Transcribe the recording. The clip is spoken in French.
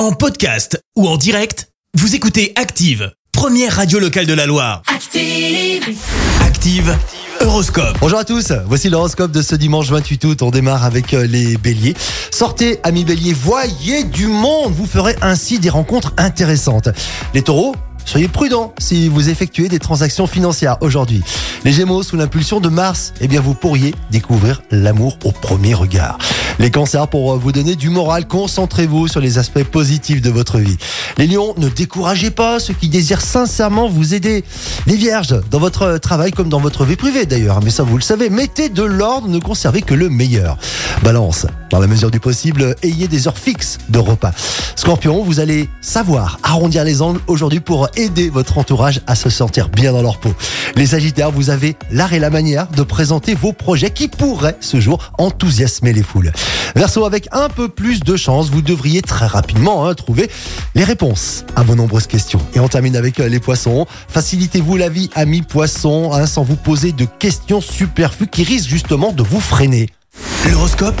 En podcast ou en direct, vous écoutez Active, première radio locale de la Loire. Active. Active, Horoscope. Bonjour à tous, voici l'horoscope de ce dimanche 28 août. On démarre avec euh, les béliers. Sortez, amis béliers, voyez du monde. Vous ferez ainsi des rencontres intéressantes. Les taureaux Soyez prudents si vous effectuez des transactions financières aujourd'hui. Les Gémeaux, sous l'impulsion de Mars, eh bien vous pourriez découvrir l'amour au premier regard. Les cancers, pour vous donner du moral, concentrez-vous sur les aspects positifs de votre vie. Les lions, ne découragez pas ceux qui désirent sincèrement vous aider. Les vierges, dans votre travail comme dans votre vie privée d'ailleurs, mais ça vous le savez, mettez de l'ordre, ne conservez que le meilleur. Balance, dans la mesure du possible, ayez des heures fixes de repas. Scorpion, vous allez savoir arrondir les angles aujourd'hui pour aider votre entourage à se sentir bien dans leur peau. Les Sagittaires, vous avez l'art et la manière de présenter vos projets qui pourraient ce jour enthousiasmer les foules. Verseau, avec un peu plus de chance, vous devriez très rapidement hein, trouver les réponses à vos nombreuses questions. Et on termine avec euh, les poissons. Facilitez-vous la vie, amis poissons, hein, sans vous poser de questions superflues qui risquent justement de vous freiner. L'horoscope